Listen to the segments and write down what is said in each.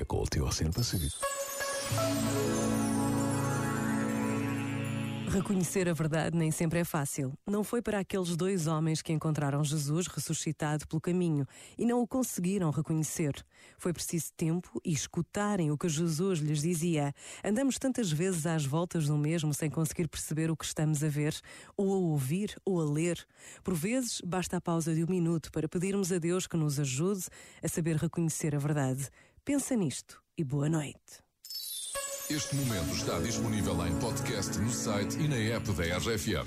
é com o teu Oceano Pacífico. Reconhecer a verdade nem sempre é fácil. Não foi para aqueles dois homens que encontraram Jesus ressuscitado pelo caminho e não o conseguiram reconhecer. Foi preciso tempo e escutarem o que Jesus lhes dizia. Andamos tantas vezes às voltas do mesmo sem conseguir perceber o que estamos a ver, ou a ouvir, ou a ler. Por vezes, basta a pausa de um minuto para pedirmos a Deus que nos ajude a saber reconhecer a verdade. Pensa nisto e boa noite. Este momento está disponível em podcast no site e na app da RFM.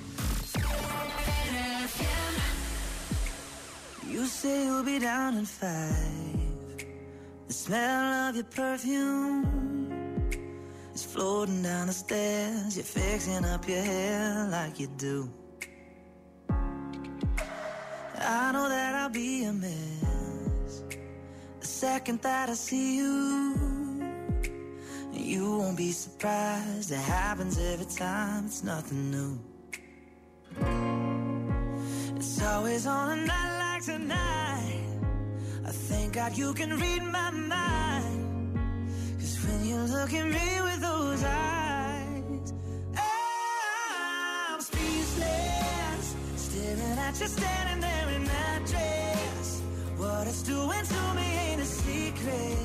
You say you'll be down in five. The smell of your perfume is floating down the stairs. You're fixing up your hair like you do. I know that I'll be a mess second that I see you. You won't be surprised, it happens every time, it's nothing new. It's always on a night like tonight. I thank God you can read my mind. Cause when you look at me with those eyes, I'm speechless. Staring at you standing there secret.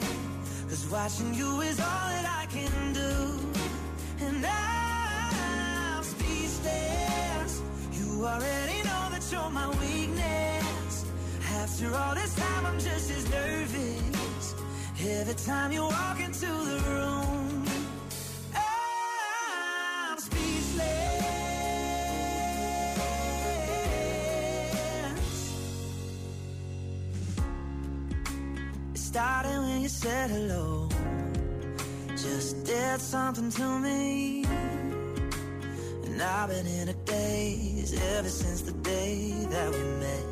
Cause watching you is all that I can do. And I'm speechless. You already know that you're my weakness. After all this time, I'm just as nervous. Every time you walk into the room, started when you said hello. Just did something to me. And I've been in a daze ever since the day that we met.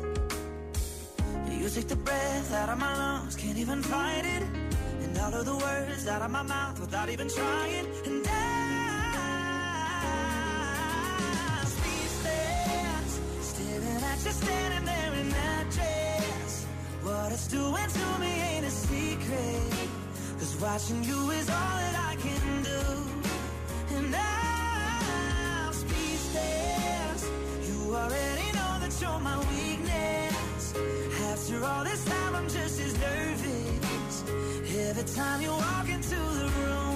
You take the breath out of my lungs, can't even fight it. And all of the words out of my mouth without even trying. And I'm speechless, staring at you standing there in that dress. What it's doing to secret. Cause watching you is all that I can do. And I'm speechless. You already know that you're my weakness. After all this time, I'm just as nervous. Every time you walk into the room.